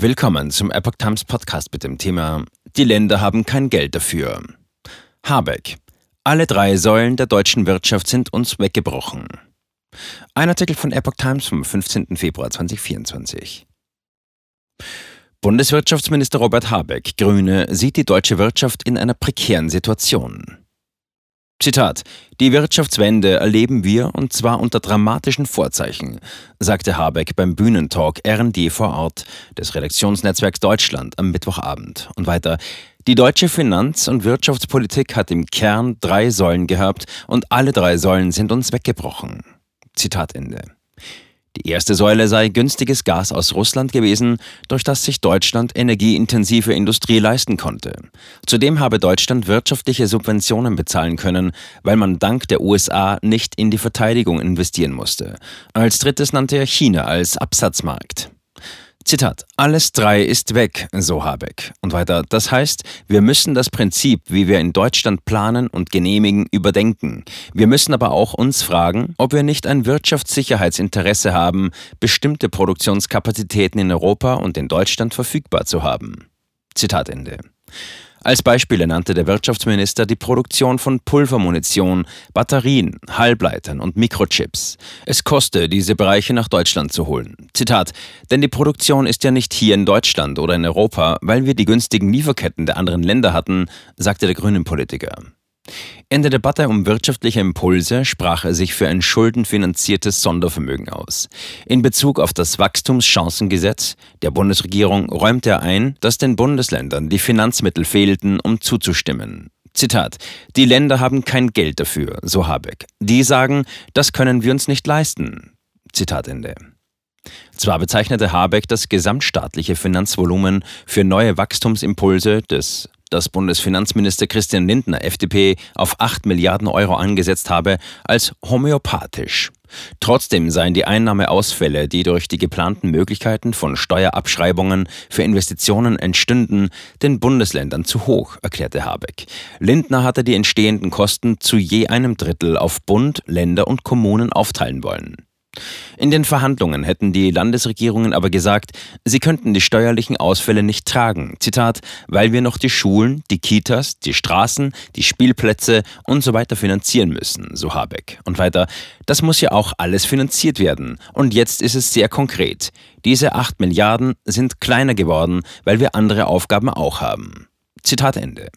Willkommen zum Epoch Times Podcast mit dem Thema Die Länder haben kein Geld dafür. Habeck. Alle drei Säulen der deutschen Wirtschaft sind uns weggebrochen. Ein Artikel von Epoch Times vom 15. Februar 2024. Bundeswirtschaftsminister Robert Habeck, Grüne, sieht die deutsche Wirtschaft in einer prekären Situation. Zitat: Die Wirtschaftswende erleben wir und zwar unter dramatischen Vorzeichen, sagte Habeck beim Bühnentalk RD vor Ort des Redaktionsnetzwerks Deutschland am Mittwochabend. Und weiter: Die deutsche Finanz- und Wirtschaftspolitik hat im Kern drei Säulen gehabt und alle drei Säulen sind uns weggebrochen. Zitat Ende. Die erste Säule sei günstiges Gas aus Russland gewesen, durch das sich Deutschland energieintensive Industrie leisten konnte. Zudem habe Deutschland wirtschaftliche Subventionen bezahlen können, weil man dank der USA nicht in die Verteidigung investieren musste. Als drittes nannte er China als Absatzmarkt. Zitat, alles drei ist weg, so Habeck. Und weiter, das heißt, wir müssen das Prinzip, wie wir in Deutschland planen und genehmigen, überdenken. Wir müssen aber auch uns fragen, ob wir nicht ein Wirtschaftssicherheitsinteresse haben, bestimmte Produktionskapazitäten in Europa und in Deutschland verfügbar zu haben. Zitat Ende. Als Beispiele nannte der Wirtschaftsminister die Produktion von Pulvermunition, Batterien, Halbleitern und Mikrochips. Es koste, diese Bereiche nach Deutschland zu holen. Zitat: Denn die Produktion ist ja nicht hier in Deutschland oder in Europa, weil wir die günstigen Lieferketten der anderen Länder hatten, sagte der grünen Politiker. In der Debatte um wirtschaftliche Impulse sprach er sich für ein schuldenfinanziertes Sondervermögen aus. In Bezug auf das Wachstumschancengesetz der Bundesregierung räumte er ein, dass den Bundesländern die Finanzmittel fehlten, um zuzustimmen. Zitat: Die Länder haben kein Geld dafür, so Habeck. Die sagen, das können wir uns nicht leisten. Zitat Ende. Zwar bezeichnete Habeck das gesamtstaatliche Finanzvolumen für neue Wachstumsimpulse des das Bundesfinanzminister Christian Lindner FDP auf 8 Milliarden Euro angesetzt habe, als homöopathisch. Trotzdem seien die Einnahmeausfälle, die durch die geplanten Möglichkeiten von Steuerabschreibungen für Investitionen entstünden, den Bundesländern zu hoch, erklärte Habeck. Lindner hatte die entstehenden Kosten zu je einem Drittel auf Bund, Länder und Kommunen aufteilen wollen. In den Verhandlungen hätten die Landesregierungen aber gesagt, sie könnten die steuerlichen Ausfälle nicht tragen. Zitat, weil wir noch die Schulen, die Kitas, die Straßen, die Spielplätze und so weiter finanzieren müssen, so Habeck. Und weiter, das muss ja auch alles finanziert werden. Und jetzt ist es sehr konkret. Diese 8 Milliarden sind kleiner geworden, weil wir andere Aufgaben auch haben. Zitat Ende.